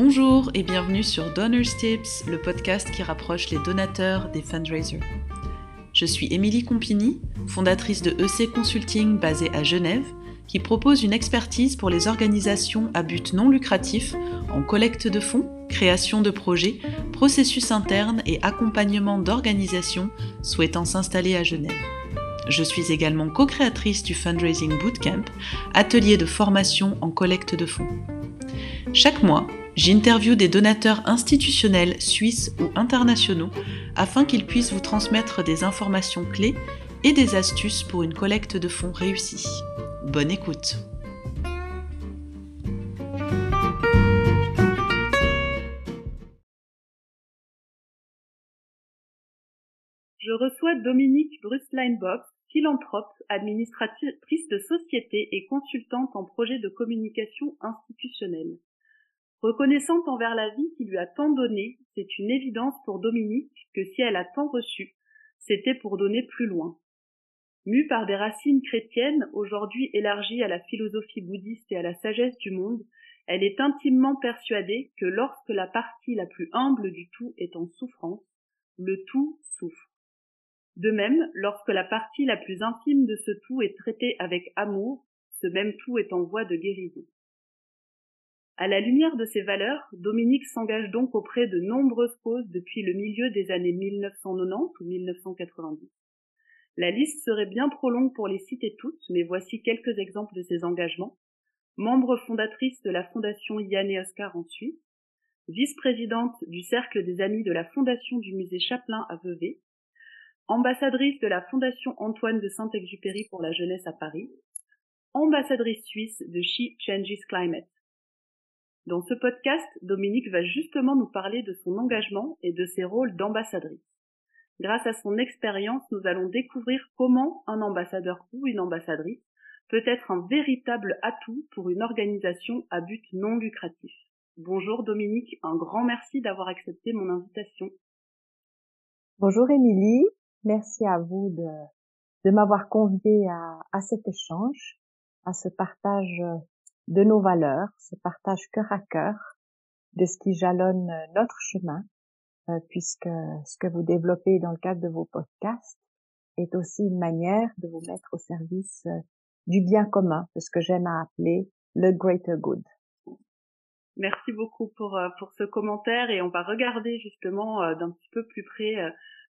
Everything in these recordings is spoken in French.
Bonjour et bienvenue sur Donors Tips, le podcast qui rapproche les donateurs des fundraisers. Je suis Émilie Compini, fondatrice de EC Consulting basée à Genève, qui propose une expertise pour les organisations à but non lucratif en collecte de fonds, création de projets, processus internes et accompagnement d'organisations souhaitant s'installer à Genève. Je suis également co-créatrice du Fundraising Bootcamp, atelier de formation en collecte de fonds. Chaque mois, j'interviewe des donateurs institutionnels suisses ou internationaux afin qu'ils puissent vous transmettre des informations clés et des astuces pour une collecte de fonds réussie. Bonne écoute Je reçois Dominique Brusline-Box, philanthrope, administratrice de société et consultante en projet de communication institutionnelle. Reconnaissante envers la vie qui lui a tant donné, c'est une évidence pour Dominique que si elle a tant reçu, c'était pour donner plus loin. Mue par des racines chrétiennes, aujourd'hui élargies à la philosophie bouddhiste et à la sagesse du monde, elle est intimement persuadée que lorsque la partie la plus humble du tout est en souffrance, le tout souffre. De même, lorsque la partie la plus infime de ce tout est traitée avec amour, ce même tout est en voie de guérison. À la lumière de ces valeurs, Dominique s'engage donc auprès de nombreuses causes depuis le milieu des années 1990 ou 1990. La liste serait bien trop longue pour les citer toutes, mais voici quelques exemples de ses engagements. Membre fondatrice de la Fondation Yann et Oscar en Suisse, vice-présidente du Cercle des Amis de la Fondation du Musée Chaplin à Vevey, ambassadrice de la Fondation Antoine de Saint-Exupéry pour la jeunesse à Paris, ambassadrice suisse de She Changes Climate. Dans ce podcast, Dominique va justement nous parler de son engagement et de ses rôles d'ambassadrice. Grâce à son expérience, nous allons découvrir comment un ambassadeur ou une ambassadrice peut être un véritable atout pour une organisation à but non lucratif. Bonjour Dominique, un grand merci d'avoir accepté mon invitation. Bonjour Émilie, merci à vous de, m'avoir convié à cet échange, à ce partage de nos valeurs, ce partage cœur à cœur de ce qui jalonne notre chemin, euh, puisque ce que vous développez dans le cadre de vos podcasts est aussi une manière de vous mettre au service euh, du bien commun, de ce que j'aime à appeler le greater good. Merci beaucoup pour, euh, pour ce commentaire et on va regarder justement d'un petit peu plus près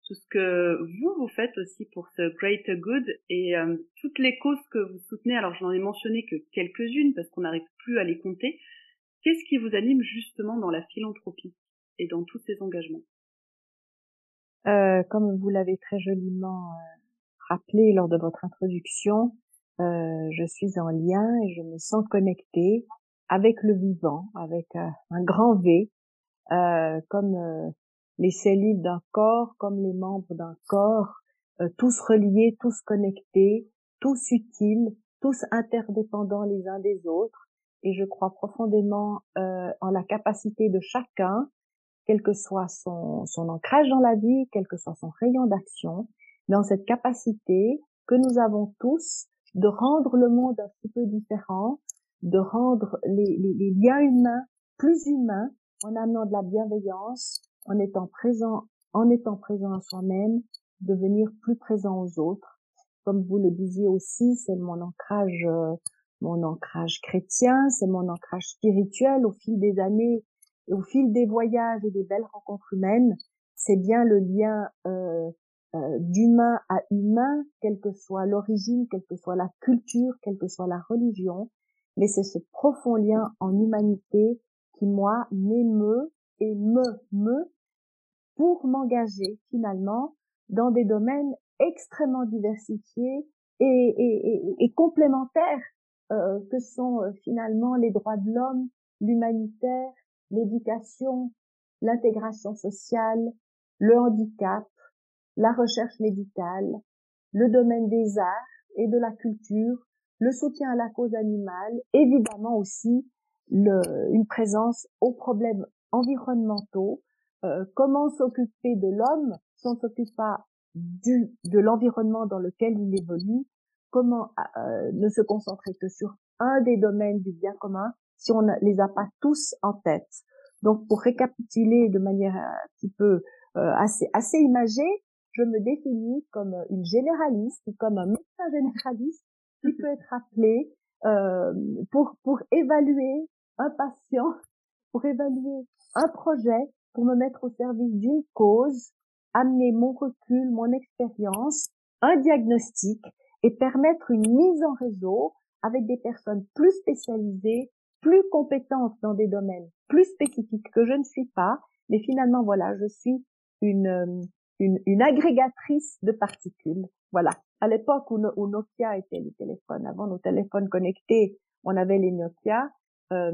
tout ce que vous, vous faites aussi pour ce Greater Good et euh, toutes les causes que vous soutenez. Alors, je n'en ai mentionné que quelques-unes parce qu'on n'arrive plus à les compter. Qu'est-ce qui vous anime justement dans la philanthropie et dans tous ces engagements? Euh, Comme vous l'avez très joliment euh, rappelé lors de votre introduction, euh, je suis en lien et je me sens connectée avec le vivant, avec un grand V, comme les cellules d'un corps comme les membres d'un corps, euh, tous reliés, tous connectés, tous utiles, tous interdépendants les uns des autres. Et je crois profondément euh, en la capacité de chacun, quel que soit son, son ancrage dans la vie, quel que soit son rayon d'action, dans cette capacité que nous avons tous de rendre le monde un petit peu différent, de rendre les, les, les liens humains plus humains en amenant de la bienveillance, en étant présent, en étant présent à soi-même, devenir plus présent aux autres. Comme vous le disiez aussi, c'est mon ancrage, euh, mon ancrage chrétien, c'est mon ancrage spirituel au fil des années au fil des voyages et des belles rencontres humaines. C'est bien le lien euh, euh, d'humain à humain, quelle que soit l'origine, quelle que soit la culture, quelle que soit la religion, mais c'est ce profond lien en humanité qui, moi, m'émeut et me, me, pour m'engager finalement dans des domaines extrêmement diversifiés et, complémentaires euh, que sont euh, finalement les droits de l'homme, l'humanitaire, l'éducation, l'intégration sociale, le handicap, la recherche médicale, le domaine des arts et de la culture, le soutien à la cause animale, évidemment aussi une présence aux problèmes environnementaux, euh, comment s'occuper de l'homme si on ne s'occupe pas du, de l'environnement dans lequel il évolue, comment euh, ne se concentrer que sur un des domaines du bien commun si on ne les a pas tous en tête. Donc, pour récapituler de manière un petit peu euh, assez, assez imagée, je me définis comme une généraliste comme un médecin généraliste qui peut être appelé euh, pour, pour évaluer un patient, pour évaluer un projet, pour me mettre au service d'une cause, amener mon recul, mon expérience, un diagnostic et permettre une mise en réseau avec des personnes plus spécialisées, plus compétentes dans des domaines plus spécifiques que je ne suis pas, mais finalement voilà, je suis une, euh, une, une agrégatrice de particules. Voilà. À l'époque où, Nokia était les téléphones, avant nos téléphones connectés, on avait les Nokia. Euh,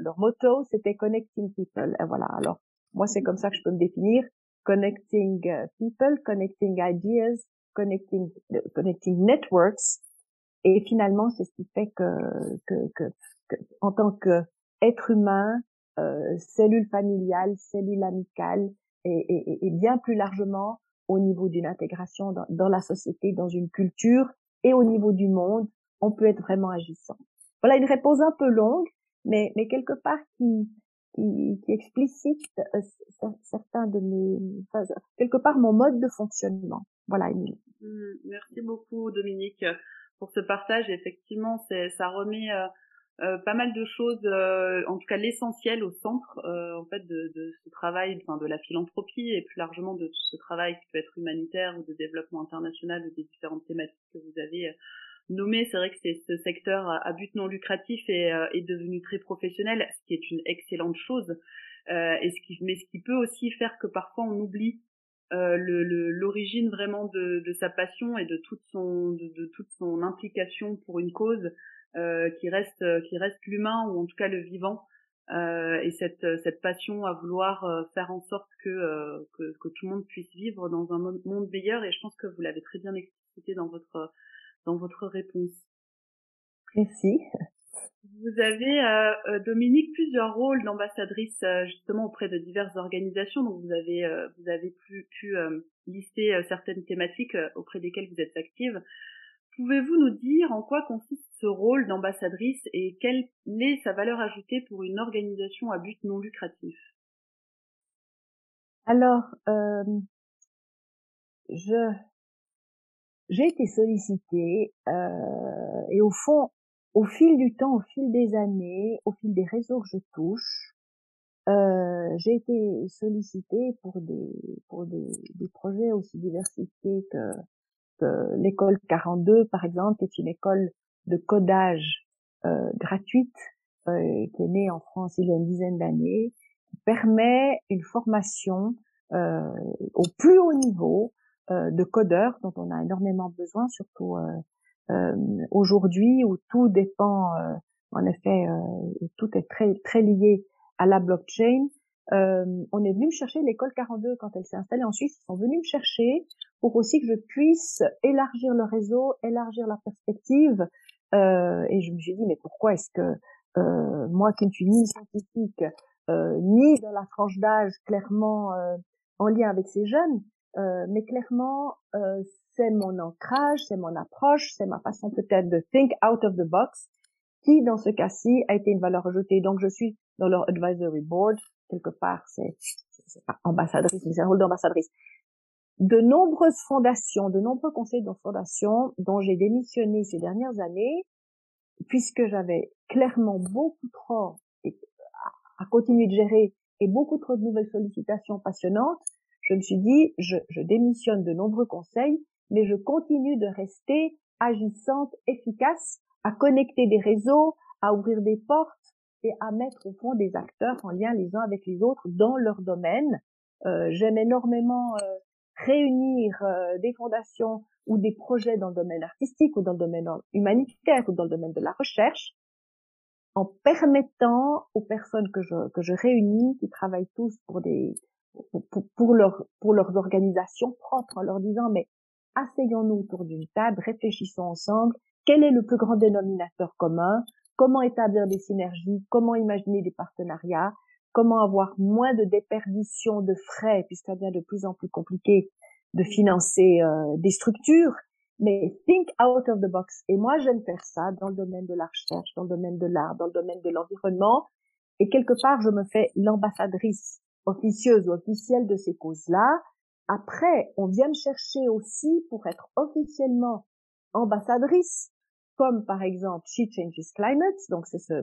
leur motto, c'était connecting people. Et voilà. Alors, moi, c'est comme ça que je peux me définir. Connecting euh, people, connecting ideas, connecting, connecting networks. Et finalement, c'est ce qui fait que, que, que, en tant que être humain, euh, cellule familiale, cellule amicale, et, et, et, bien plus largement au niveau d'une intégration dans, dans, la société, dans une culture et au niveau du monde, on peut être vraiment agissant. Voilà une réponse un peu longue, mais, mais quelque part qui, qui, qui explicite euh, certains de mes, quelque part mon mode de fonctionnement. Voilà, Émilie. Mmh, merci beaucoup, Dominique, pour ce partage. Effectivement, c'est, ça remet euh, euh, pas mal de choses, euh, en tout cas l'essentiel au centre euh, en fait de, de, ce travail, enfin de la philanthropie et plus largement de tout ce travail qui peut être humanitaire ou de développement international ou des différentes thématiques que vous avez nommées. C'est vrai que c'est ce secteur à but non lucratif est, est devenu très professionnel, ce qui est une excellente chose. et ce qui, mais ce qui peut aussi faire que parfois on oublie l'origine le, vraiment de, de, sa passion et de toute son de, toute son implication pour une cause euh, qui reste qui reste l'humain ou en tout cas le vivant euh, et cette cette passion à vouloir euh, faire en sorte que, que, que tout le monde puisse vivre dans un monde meilleur et je pense que vous l'avez très bien explicité dans votre dans votre réponse. Merci. Vous avez, euh, Dominique, plusieurs rôles d'ambassadrice justement auprès de diverses organisations. Donc vous avez, vous avez pu, pu lister certaines thématiques auprès desquelles vous êtes active. Pouvez-vous nous dire en quoi consiste ce rôle d'ambassadrice et quelle est sa valeur ajoutée pour une organisation à but non lucratif? Alors, euh, je j'ai été sollicitée euh, et au fond, au fil du temps, au fil des années, au fil des réseaux que je touche, euh, j'ai été sollicitée pour des pour des, des projets aussi diversifiés que l'école 42, par exemple, est une école de codage euh, gratuite euh, qui est née en France il y a une dizaine d'années, qui permet une formation euh, au plus haut niveau de codeurs dont on a énormément besoin, surtout euh, aujourd'hui où tout dépend, en effet, tout est très très lié à la blockchain. Euh, on est venu me chercher l'école 42 quand elle s'est installée en Suisse. Ils sont venus me chercher pour aussi que je puisse élargir le réseau, élargir la perspective. Euh, et je me suis dit, mais pourquoi est-ce que euh, moi qui ne suis ni scientifique, euh, ni dans la tranche d'âge clairement euh, en lien avec ces jeunes, euh, mais clairement c'est mon ancrage, c'est mon approche, c'est ma façon peut-être de think out of the box qui dans ce cas-ci a été une valeur ajoutée. Donc je suis dans leur advisory board, quelque part c'est ambassadrice, mais c'est un rôle d'ambassadrice de nombreuses fondations, de nombreux conseils de fondation dont j'ai démissionné ces dernières années, puisque j'avais clairement beaucoup trop à continuer de gérer et beaucoup trop de nouvelles sollicitations passionnantes, je me suis dit, je, je démissionne de nombreux conseils, mais je continue de rester agissante, efficace, à connecter des réseaux, à ouvrir des portes et à mettre au fond des acteurs en lien les uns avec les autres dans leur domaine. Euh, J'aime énormément euh, réunir euh, des fondations ou des projets dans le domaine artistique ou dans le domaine humanitaire ou dans le domaine de la recherche en permettant aux personnes que je, que je réunis, qui travaillent tous pour des, pour, pour, leur, pour leurs organisations propres, en leur disant, mais asseyons-nous autour d'une table, réfléchissons ensemble, quel est le plus grand dénominateur commun, comment établir des synergies, comment imaginer des partenariats, comment avoir moins de déperdition de frais, puisque ça devient de plus en plus compliqué de financer euh, des structures, mais think out of the box. Et moi, j'aime faire ça dans le domaine de la recherche, dans le domaine de l'art, dans le domaine de l'environnement. et quelque part je me fais l'ambassadrice officieuse ou officielle de ces causes-là. Après, on vient me chercher aussi pour être officiellement ambassadrice, comme par exemple She Changes Climate, donc c'est ce,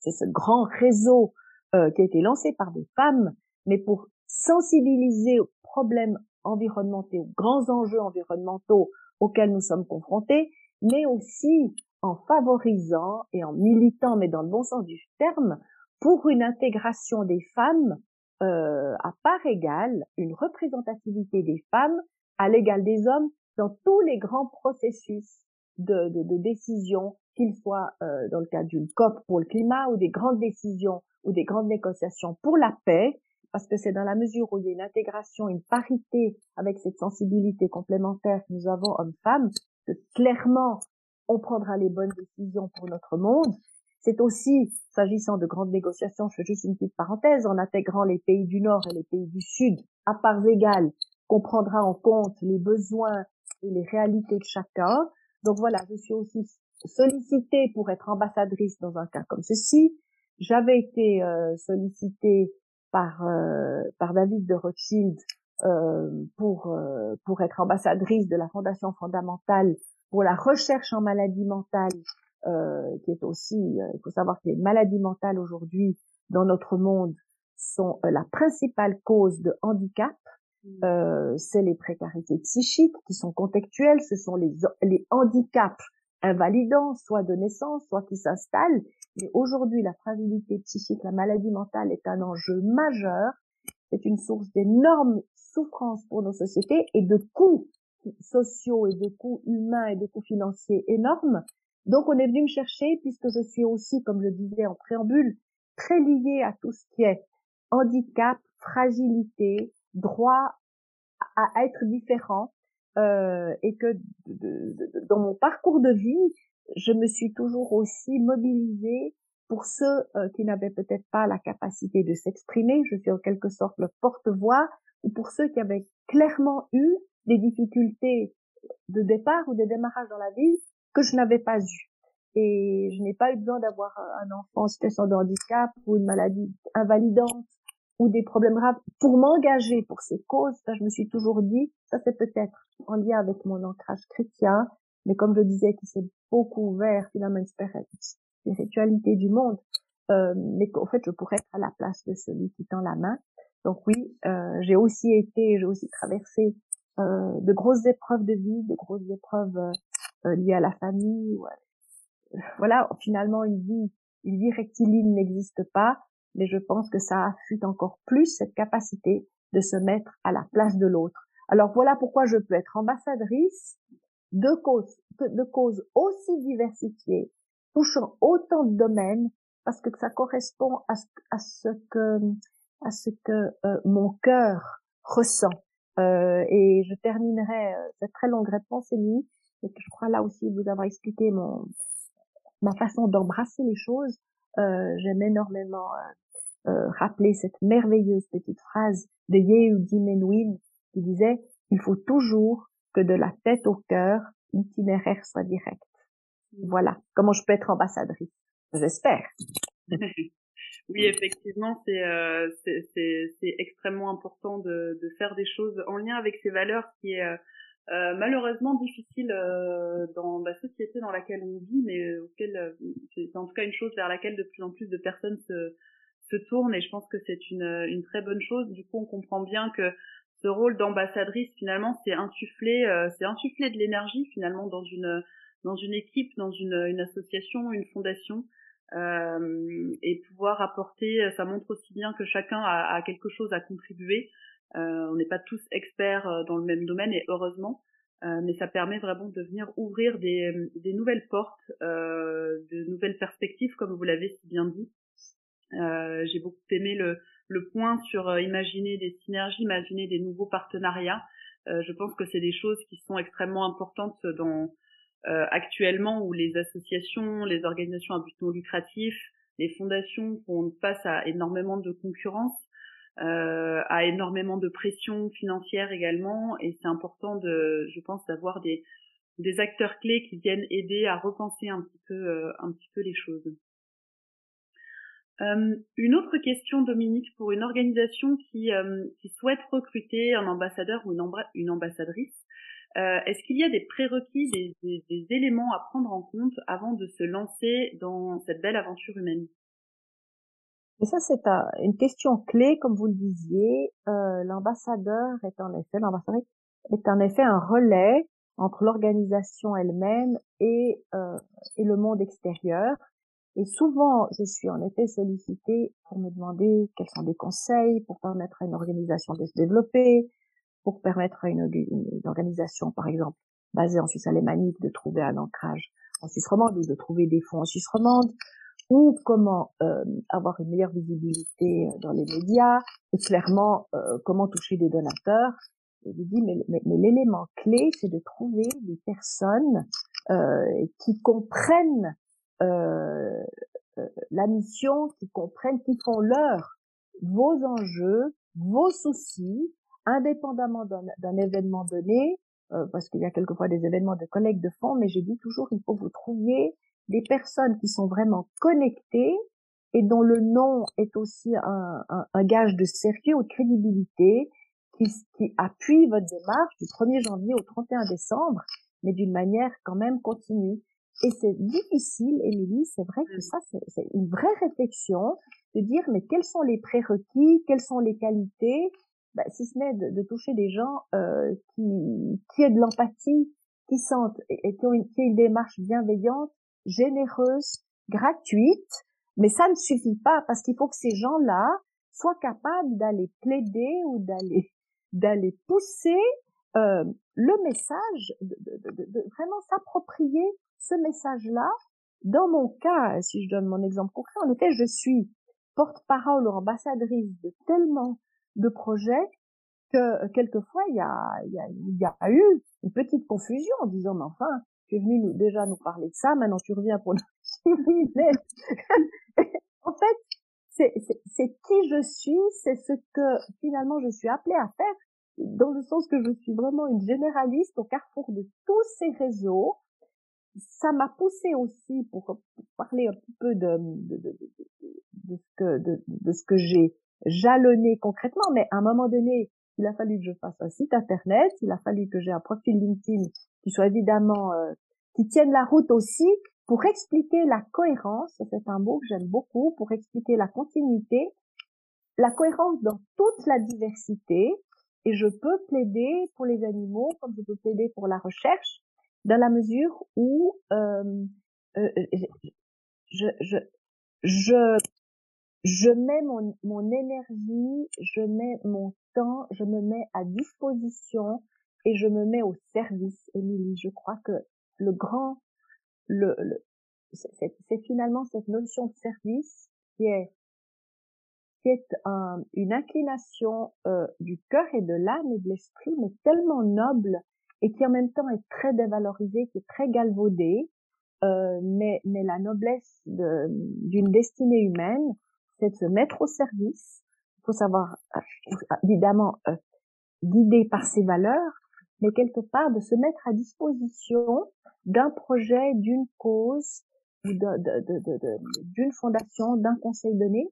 c'est ce grand réseau euh, qui a été lancé par des femmes, mais pour sensibiliser aux problèmes environnementaux, aux grands enjeux environnementaux auxquels nous sommes confrontés, mais aussi en favorisant et en militant, mais dans le bon sens du terme, pour une intégration des femmes euh, à part égale, une représentativité des femmes à l'égal des hommes dans tous les grands processus de, de, de décision, qu'ils soient euh, dans le cadre d'une COP pour le climat ou des grandes décisions ou des grandes négociations pour la paix, parce que c'est dans la mesure où il y a une intégration, une parité avec cette sensibilité complémentaire que nous avons hommes-femmes, que clairement on prendra les bonnes décisions pour notre monde. C'est aussi, s'agissant de grandes négociations, je fais juste une petite parenthèse, en intégrant les pays du Nord et les pays du Sud à parts égales, qu'on prendra en compte les besoins et les réalités de chacun. Donc voilà, je suis aussi sollicitée pour être ambassadrice dans un cas comme ceci. J'avais été euh, sollicitée par euh, par David de Rothschild euh, pour euh, pour être ambassadrice de la Fondation fondamentale pour la recherche en maladie mentale, euh, qui est aussi, euh, il faut savoir que les maladies mentales aujourd'hui dans notre monde sont euh, la principale cause de handicap. Mmh. Euh, c'est les précarités psychiques qui sont contextuelles, ce sont les, les handicaps invalidants, soit de naissance, soit qui s'installent. Mais aujourd'hui, la fragilité psychique, la maladie mentale est un enjeu majeur. C'est une source d'énormes souffrances pour nos sociétés et de coûts sociaux et de coûts humains et de coûts financiers énormes. Donc on est venu me chercher puisque je suis aussi, comme je disais en préambule, très liée à tout ce qui est handicap, fragilité, droit à être différent euh, et que dans mon parcours de vie, je me suis toujours aussi mobilisée pour ceux euh, qui n'avaient peut-être pas la capacité de s'exprimer, je suis en quelque sorte le porte-voix, ou pour ceux qui avaient clairement eu des difficultés de départ ou de démarrage dans la vie que je n'avais pas eu. Et je n'ai pas eu besoin d'avoir un enfant en situation de handicap ou une maladie invalidante ou des problèmes graves pour m'engager pour ces causes. Ça, je me suis toujours dit, ça c'est peut-être en lien avec mon ancrage chrétien, mais comme je disais, qui s'est beaucoup ouvert finalement une spiritualité du monde, euh, mais qu'en fait je pourrais être à la place de celui qui tend la main. Donc oui, euh, j'ai aussi été, j'ai aussi traversé euh, de grosses épreuves de vie, de grosses épreuves euh, liées à la famille. Voilà, finalement une vie, une vie rectiligne n'existe pas, mais je pense que ça affûte encore plus cette capacité de se mettre à la place de l'autre. Alors voilà pourquoi je peux être ambassadrice de causes, de causes aussi diversifiées, touchant autant de domaines, parce que ça correspond à ce, à ce que à ce que euh, mon cœur ressent. Euh, et je terminerai euh, cette très longue réponse, Émilie, je crois là aussi vous avoir expliqué mon ma façon d'embrasser les choses. Euh, J'aime énormément euh, rappeler cette merveilleuse petite phrase de Yehudi Menuhin qui disait il faut toujours que de la tête au cœur l'itinéraire soit direct. Voilà comment je peux être ambassadrice? J'espère. Oui, effectivement, c'est euh, extrêmement important de, de, faire des choses en lien avec ces valeurs qui euh, euh malheureusement difficile euh, dans la société dans laquelle on vit, mais auquel euh, c'est en tout cas une chose vers laquelle de plus en plus de personnes se, se tournent et je pense que c'est une, une très bonne chose. Du coup, on comprend bien que ce rôle d'ambassadrice finalement, c'est insuffler, c'est insuffler de l'énergie finalement dans une dans une équipe, dans une, une association, une fondation. Euh, et pouvoir apporter, ça montre aussi bien que chacun a, a quelque chose à contribuer. Euh, on n'est pas tous experts euh, dans le même domaine et heureusement, mais ça permet vraiment de venir ouvrir des, nouvelles portes, de nouvelles perspectives, comme vous l'avez si bien dit. J'ai beaucoup aimé le, point sur imaginer des synergies, imaginer des nouveaux partenariats. je pense que c'est des choses qui sont extrêmement importantes dans euh, actuellement où les associations, les organisations à but non lucratif, les fondations font face à énormément de concurrence, euh, à énormément de pression financière également, et c'est important de, je pense, d'avoir des, des acteurs clés qui viennent aider à repenser un petit peu, euh, un petit peu les choses. Euh, une autre question, Dominique, pour une organisation qui, euh, qui souhaite recruter un ambassadeur ou une, ambassadrice, est-ce qu'il y a des prérequis, des, des, des, éléments à prendre en compte avant de se lancer dans cette belle aventure humaine? Et ça, c'est une question clé, comme vous le disiez. Euh, l'ambassadeur est en effet, l'ambassadrice est en effet un relais entre l'organisation elle-même et, euh, et le monde extérieur. Et souvent, je suis en effet sollicitée pour me demander quels sont des conseils pour permettre à une organisation de se développer, pour permettre à une, organisation, par exemple, basée en Suisse alémanique, de trouver un ancrage en Suisse romande ou de trouver des fonds en Suisse romande, ou comment euh, avoir une meilleure visibilité dans les médias, et clairement euh, comment toucher des donateurs. Et je dis, mais, mais, mais l'élément clé, c'est de trouver des personnes euh, qui comprennent euh, euh, la mission, qui comprennent, qui font leur vos enjeux, vos soucis, indépendamment d'un événement donné, euh, parce qu'il y a quelquefois des événements de collecte de fonds, mais je dis toujours il faut que vous trouviez des personnes qui sont vraiment connectées et dont le nom est aussi un, un, un gage de sérieux ou de crédibilité, qui, qui appuie votre démarche du 1er janvier au 31 décembre, mais d'une manière quand même continue. Et c'est difficile, Émilie, c'est vrai que ça, c'est une vraie réflexion de dire, mais quels sont les prérequis, quelles sont les qualités, bah, si ce n'est de, de, toucher des gens euh, qui, qui aient de l'empathie, qui sentent et, qui ont une, qui une démarche bienveillante, généreuse, gratuite, mais ça ne suffit pas parce qu'il faut que ces gens-là soient capables d'aller plaider ou d'aller d'aller pousser euh, le message, de, de, de vraiment s'approprier ce message-là, dans mon cas, si je donne mon exemple concret, en effet, je suis porte-parole ou ambassadrice de tellement de projets que quelquefois il y a, il y a, il y a eu une petite confusion en disant mais enfin venu déjà nous parler de ça, maintenant tu reviens pour nous en fait, c'est, qui je suis, c'est ce que finalement je suis appelée à faire, dans le sens que je suis vraiment une généraliste au carrefour de tous ces réseaux, ça m'a poussé aussi pour, parler un petit peu de, de, de, ce que de ce que j'ai jalonné concrètement, mais à un moment donné, il a fallu que je fasse un site internet, il a fallu que j'ai un profil LinkedIn qui soit évidemment euh, qui tienne la route aussi pour expliquer la cohérence, c'est un mot que j'aime beaucoup, pour expliquer la continuité, la cohérence dans toute la diversité, et je peux plaider pour les animaux comme je peux plaider pour la recherche, dans la mesure où euh, euh, je, je, je, je mets mon, mon énergie, je mets mon temps, je me mets à disposition et je me mets au service, Émilie. Je crois que le grand, le, le c'est finalement cette notion de service qui est qui est un, une inclination euh, du cœur et de l'âme et de l'esprit, mais tellement noble et qui en même temps est très dévalorisé, qui est très galvaudé, euh, mais, mais la noblesse d'une destinée humaine, c'est de se mettre au service. Il faut savoir, euh, évidemment, euh, guidé par ses valeurs, mais quelque part de se mettre à disposition d'un projet, d'une cause, d'une fondation, d'un conseil donné,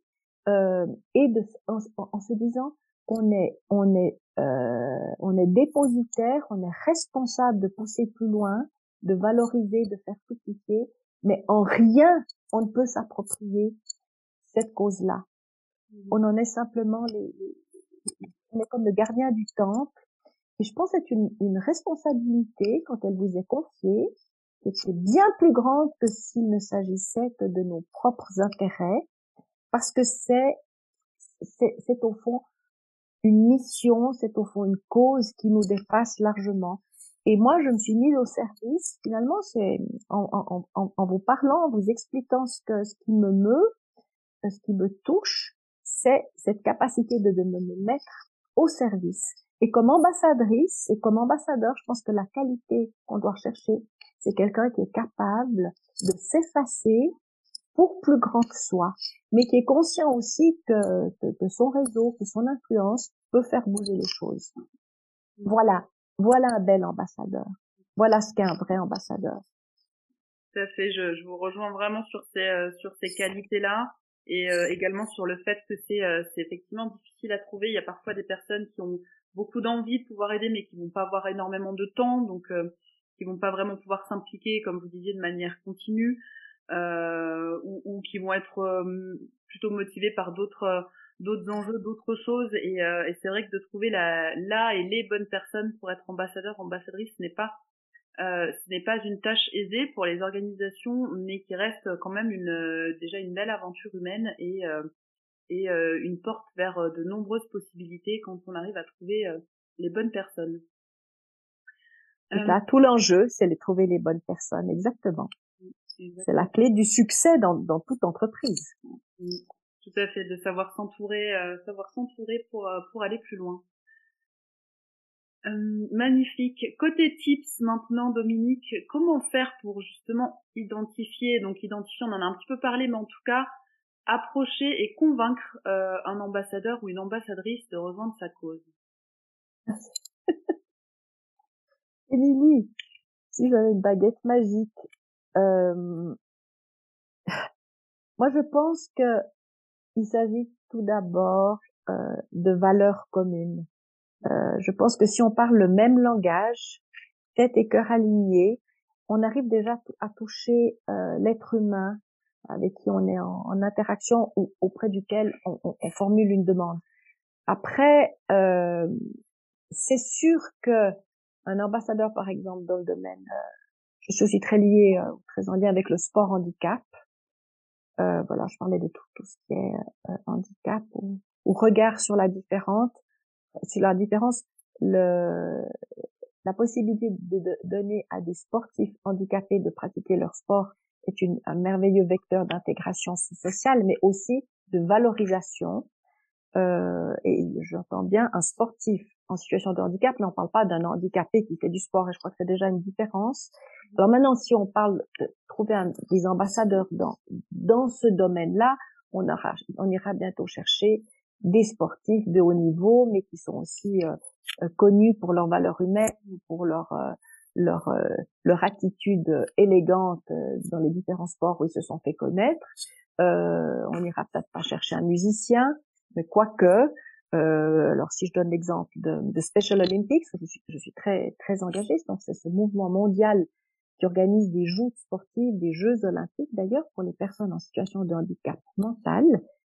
euh, et de, en, en, se disant qu'on est, on est euh, on est dépositaire, on est responsable de pousser plus loin, de valoriser, de faire fructifier, mais en rien on ne peut s'approprier cette cause-là. Mmh. On en est simplement les, on est comme le gardien du temple. Et je pense que c'est une, une responsabilité quand elle vous est confiée, qui est bien plus grande que s'il ne s'agissait que de nos propres intérêts, parce que c'est, c'est au fond une mission, c'est au fond une cause qui nous dépasse largement. Et moi, je me suis mise au service. Finalement, c'est en, en, en, en, vous parlant, en vous expliquant ce que ce qui me meut, ce qui me touche, c'est cette capacité de, de me mettre au service. Et comme ambassadrice et comme ambassadeur, je pense que la qualité qu'on doit rechercher, c'est quelqu'un qui est capable de s'effacer pour plus grand que soi, mais qui est conscient aussi que, que, son réseau, que son influence peut faire bouger les choses. Voilà, voilà un bel ambassadeur. Voilà ce qu'est un vrai ambassadeur. Tout à fait, je, je vous rejoins vraiment sur ces, euh, sur ces qualités-là. et également sur le fait que c'est c'est effectivement difficile à trouver. Il y a parfois des personnes qui ont beaucoup d'envie de pouvoir aider, mais qui vont pas avoir énormément de temps, donc qui vont pas vraiment pouvoir s'impliquer, comme vous disiez, de manière continue, ou, ou, qui vont être plutôt motivés par d'autres d'autres enjeux, d'autres choses. Et, et c'est vrai que de trouver la, là et les bonnes personnes pour être ambassadeur, ambassadrice, ce n'est pas euh, ce n'est pas une tâche aisée pour les organisations, mais qui reste quand même une, euh, déjà une belle aventure humaine et, euh, et une porte vers de nombreuses possibilités quand on arrive à trouver les bonnes personnes. Là tout l'enjeu, c'est de trouver les bonnes personnes, exactement. C'est la clé du succès dans, dans toute entreprise. tout à fait, de savoir s'entourer, savoir s'entourer pour pour aller plus loin. Euh, magnifique. Côté tips maintenant, Dominique, comment faire pour justement identifier, donc identifier, on en a un petit peu parlé, mais en tout cas, approcher et convaincre euh, un ambassadeur ou une ambassadrice de rejoindre sa cause Émilie, si j'avais une baguette magique, euh... moi je pense que il s'agit tout d'abord euh, de valeurs communes. Euh, je pense que si on parle le même langage, tête et cœur alignés, on arrive déjà à toucher euh, l'être humain avec qui on est en, interaction ou auprès duquel on, formule une demande. Après, euh, c'est sûr que un ambassadeur, par exemple, dans le domaine, je suis aussi très liée, très en lien avec le sport handicap. voilà, je parlais de tout, tout ce qui est handicap ou, ou regard sur la différente sur la différence, le, la possibilité de, donner à des sportifs handicapés de pratiquer leur sport est une, un merveilleux vecteur d'intégration sociale, mais aussi de valorisation. Euh, et j'entends bien un sportif en situation de handicap, mais on ne parle pas d'un handicapé qui fait du sport, et je crois que c'est déjà une différence. Alors maintenant, si on parle de trouver un, des ambassadeurs dans, dans ce domaine-là, on, aura, on ira bientôt chercher des sportifs de haut niveau, mais qui sont aussi euh, euh, connus pour leur valeur humaine, pour leur euh, leur leur attitude élégante dans les différents sports où ils se sont fait connaître. on n'ira peut-être pas chercher un musicien, mais quoique. alors si je donne l'exemple de, de, Special Olympics, je suis, je suis très très engagée, donc c'est ce mouvement mondial qui organise des joutes sportives, des Jeux olympiques d'ailleurs pour les personnes en situation de handicap mental,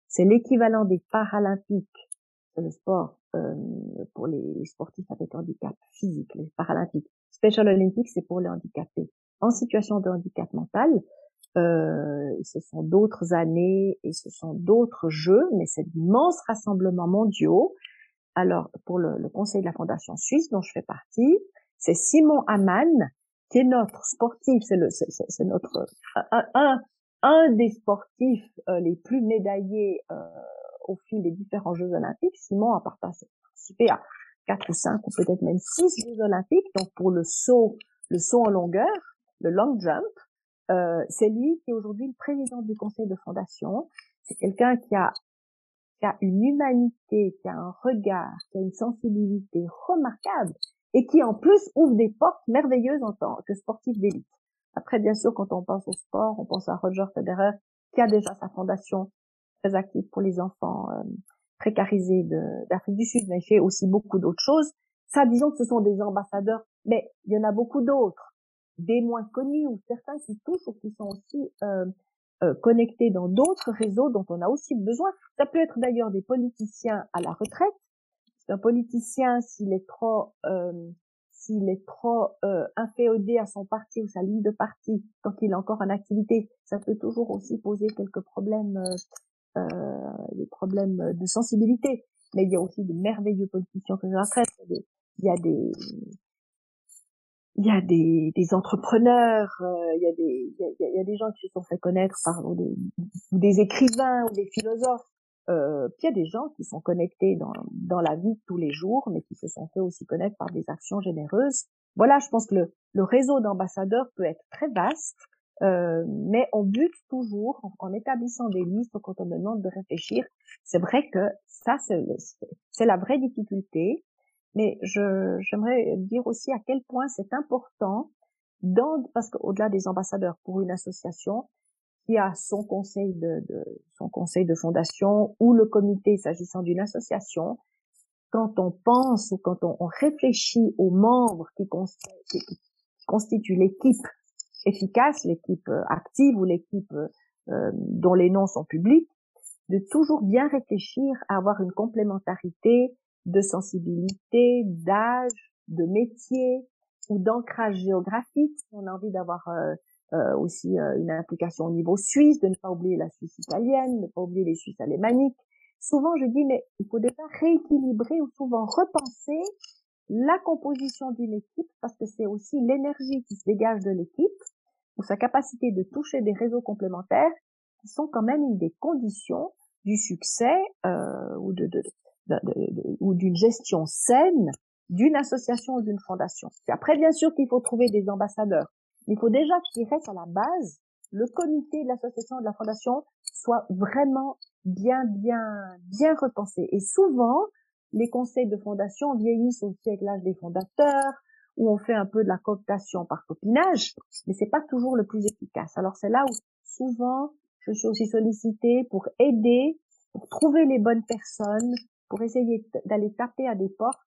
c'est l'équivalent des Paralympiques, c'est le sport euh, pour les, sportifs avec handicap physique, les Paralympiques. Special Olympics, c'est pour les handicapés en situation de handicap mental. Euh, ce sont d'autres années et ce sont d'autres jeux, mais c'est d'immenses rassemblements mondiaux. Alors, pour le, le, conseil de la Fondation Suisse, dont je fais partie, c'est Simon Hamann, qui est notre sportif, c'est le, c'est notre un, un, un des sportifs euh, les plus médaillés euh, au fil des différents Jeux olympiques. Simon a participé à quatre ou cinq ou peut-être même six Jeux olympiques. Donc pour le saut, le saut en longueur, le long jump, euh, c'est lui qui est aujourd'hui le président du conseil de fondation. C'est quelqu'un qui a qui a une humanité, qui a un regard, qui a une sensibilité remarquable et qui en plus ouvre des portes merveilleuses en tant que sportif d'élite. Après, bien sûr, quand on pense au sport, on pense à Roger Federer, qui a déjà sa fondation très active pour les enfants euh, précarisés d'Afrique du Sud, mais il fait aussi beaucoup d'autres choses. Ça, disons que ce sont des ambassadeurs, mais il y en a beaucoup d'autres, des moins connus ou certains qui touchent ou qui sont aussi euh, euh, connectés dans d'autres réseaux dont on a aussi besoin. Ça peut être d'ailleurs des politiciens à la retraite. Un politicien, s'il est trop euh, s'il est trop euh, inféodé à son parti ou sa ligne de parti quand il est encore en activité, ça peut toujours aussi poser quelques problèmes, euh des problèmes de sensibilité. Mais il y a aussi de merveilleux politiciens que je retraite. Il y a des il y a des, des entrepreneurs, euh, il, y a des, il, y a, des gens qui se sont fait connaître par des, des écrivains ou des philosophes euh, puis il y a des gens qui sont connectés dans, dans la vie tous les jours, mais qui se sont fait aussi connaître par des actions généreuses. Voilà, je pense que le, le réseau d'ambassadeurs peut être très vaste, euh, mais on bute toujours en, établissant des listes quand on me demande de réfléchir. C'est vrai que ça, c'est la vraie difficulté, mais j'aimerais dire aussi à quel point c'est important, dans, parce qu'au-delà des ambassadeurs pour une association, qui a son conseil de, de, son conseil de fondation ou le comité s'agissant d'une association, quand on pense ou quand on, réfléchit aux membres qui, constituent l'équipe efficace, l'équipe euh, active ou l'équipe euh, dont les noms sont publics, de toujours bien réfléchir à avoir une complémentarité de sensibilité, d'âge, de métier ou d'ancrage géographique. On a envie d'avoir euh, euh, aussi euh, une implication au niveau suisse, de ne pas oublier la Suisse italienne, de ne pas oublier les Suisses alémaniques. Souvent, je dis, mais il faut déjà rééquilibrer ou souvent repenser la composition d'une équipe parce que c'est aussi l'énergie qui se dégage de l'équipe ou sa capacité de toucher des réseaux complémentaires qui sont quand même une des conditions du succès euh, ou de, de, ou d'une gestion saine d'une association ou d'une fondation. après, bien sûr qu'il faut trouver des ambassadeurs. Il faut déjà qu'il reste à la base, le comité de l'association et de la fondation soit vraiment bien, bien, bien repensé. Et souvent, les conseils de fondation vieillissent aussi avec l'âge des fondateurs, où on fait un peu de la cooptation par copinage, mais c'est pas toujours le plus efficace. Alors c'est là où souvent je suis aussi sollicitée pour aider, pour trouver les bonnes personnes, pour essayer d'aller taper à des portes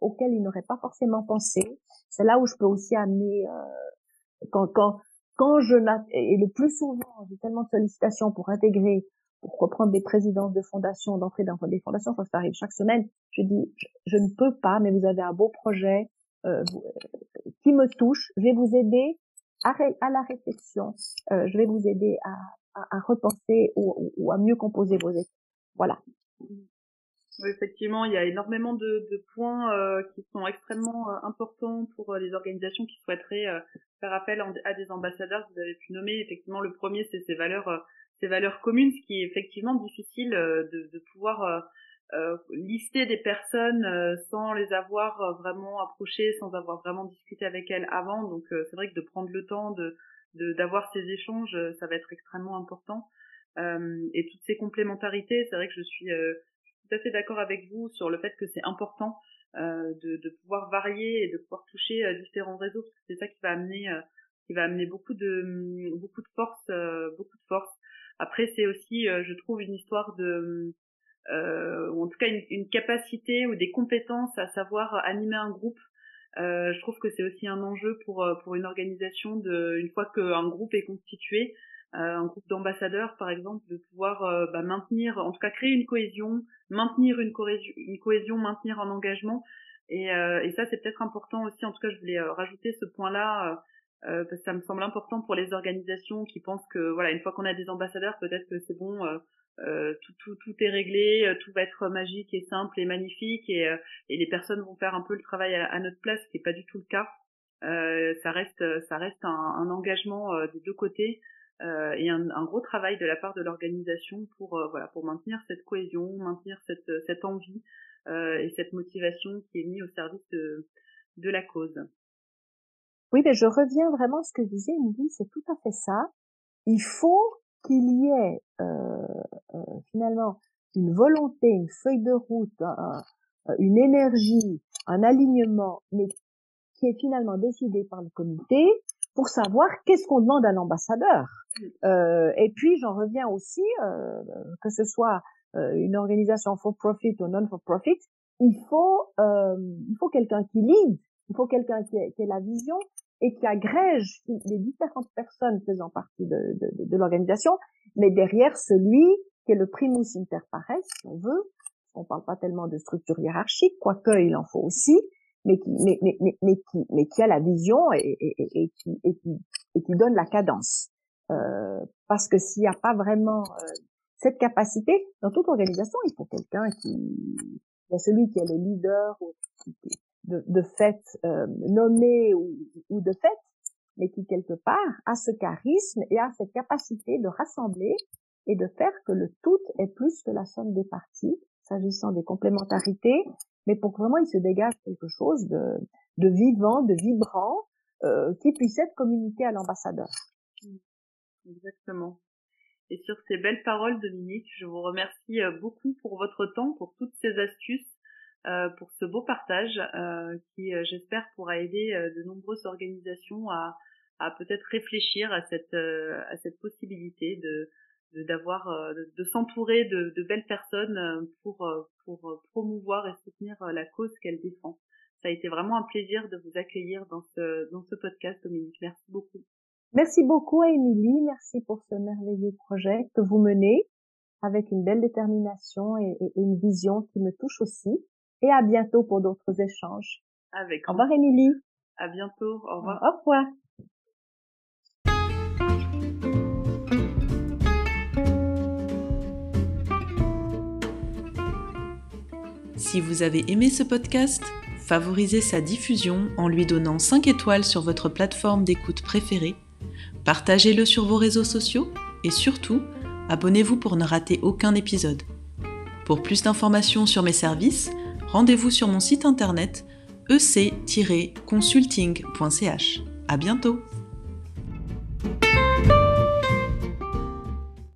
auxquelles ils n'auraient pas forcément pensé. C'est là où je peux aussi amener euh, quand quand quand je et le plus souvent j'ai tellement de sollicitations pour intégrer pour reprendre des présidences de fondations, d'entrer dans des fondations, ça arrive chaque semaine. Je dis, je, ne peux pas, mais vous avez un beau projet euh, euh, qui me touche. Je vais vous aider à, la réflexion. Euh, je vais vous aider à, à, à repenser ou, ou, à mieux composer vos équipes. Voilà. Effectivement, il y a énormément de, de points euh, qui sont extrêmement euh, importants pour les organisations qui souhaiteraient faire appel à des ambassadeurs. Vous avez pu nommer effectivement le premier, c'est ces valeurs, ces valeurs communes, ce qui est effectivement difficile de, de pouvoir lister des personnes sans les avoir vraiment approchées, sans avoir vraiment discuté avec elles avant. Donc c'est vrai que de prendre le temps de d'avoir ces échanges, ça va être extrêmement important. et toutes ces complémentarités, c'est vrai que je suis tout à fait d'accord avec vous sur le fait que c'est important euh, de, de, pouvoir varier et de pouvoir toucher euh, différents réseaux parce que c'est ça qui va amener euh, qui va amener beaucoup de beaucoup de force euh, beaucoup de force après c'est aussi je trouve une histoire de ou en tout cas une, capacité ou des compétences à savoir animer un groupe je trouve que c'est aussi un enjeu pour pour une organisation de une fois qu'un groupe est constitué un groupe d'ambassadeurs par exemple de pouvoir bah, maintenir en tout cas créer une cohésion maintenir une cohésion, maintenir un engagement. Et, euh, et ça, c'est peut-être important aussi. En tout cas, je voulais euh, rajouter ce point-là euh, parce que ça me semble important pour les organisations qui pensent que voilà, une fois qu'on a des ambassadeurs, peut-être que c'est bon. tout, tout, tout est réglé, tout va être magique et simple et magnifique et, et les personnes vont faire un peu le travail à, notre place, ce qui n'est pas du tout le cas. ça reste, ça reste un, un engagement des deux côtés euh, et un, un, gros travail de la part de l'organisation pour euh, voilà pour maintenir cette cohésion, maintenir cette, cette envie euh, et cette motivation qui est mise au service de, de la cause. Oui, mais je reviens vraiment à ce que je disais, c'est tout à fait ça. Il faut qu'il y ait euh, euh, finalement une volonté, une feuille de route, une énergie, un alignement, mais qui est finalement décidé par le comité pour savoir qu'est-ce qu'on demande à l'ambassadeur. Euh, et puis j'en reviens aussi, euh, que ce soit euh, une organisation for profit ou non for profit, il faut euh, il faut quelqu'un qui lead, il faut quelqu'un qui, ait la vision et qui agrège les différentes personnes faisant partie de, de, de l'organisation, mais derrière celui qui est le primus inter pares, si on veut. On parle pas tellement de structure hiérarchique, quoique il en faut aussi, mais qui, mais, mais, mais, qui, mais qui a la vision et, et, et, qui, et, qui, qui donne la cadence. Euh, parce que s'il n'y a pas vraiment euh, cette capacité, dans toute organisation, il faut quelqu'un qui, il y a celui qui est le leader de, de fait euh, nommé ou, ou de fait, mais qui quelque part a ce charisme et a cette capacité de rassembler et de faire que le tout est plus que la somme des parties, s'agissant des complémentarités, mais pour que vraiment il se dégage quelque chose de, de vivant, de vibrant, euh, qui puisse être communiqué à l'ambassadeur. Exactement. Et sur ces belles paroles, Dominique, je vous remercie euh, beaucoup pour votre temps, pour toutes ces astuces, pour ce beau partage euh, qui, j'espère, pourra aider de nombreuses organisations à, à peut-être réfléchir à cette à cette possibilité de d'avoir de, s'entourer de, de, belles personnes pour pour promouvoir et soutenir la cause qu'elle défend. Ça a été vraiment un plaisir de vous accueillir dans ce dans ce podcast, Dominique. Merci beaucoup. Merci beaucoup à Émilie. Merci pour ce merveilleux projet que vous menez avec une belle détermination et, une vision qui me touche aussi. Et à bientôt pour d'autres échanges. Avec. Au revoir, Émilie. À bientôt. Au revoir. Au revoir. Si vous avez aimé ce podcast, favorisez sa diffusion en lui donnant 5 étoiles sur votre plateforme d'écoute préférée, partagez-le sur vos réseaux sociaux et surtout, abonnez-vous pour ne rater aucun épisode. Pour plus d'informations sur mes services, rendez-vous sur mon site internet ec-consulting.ch. À bientôt!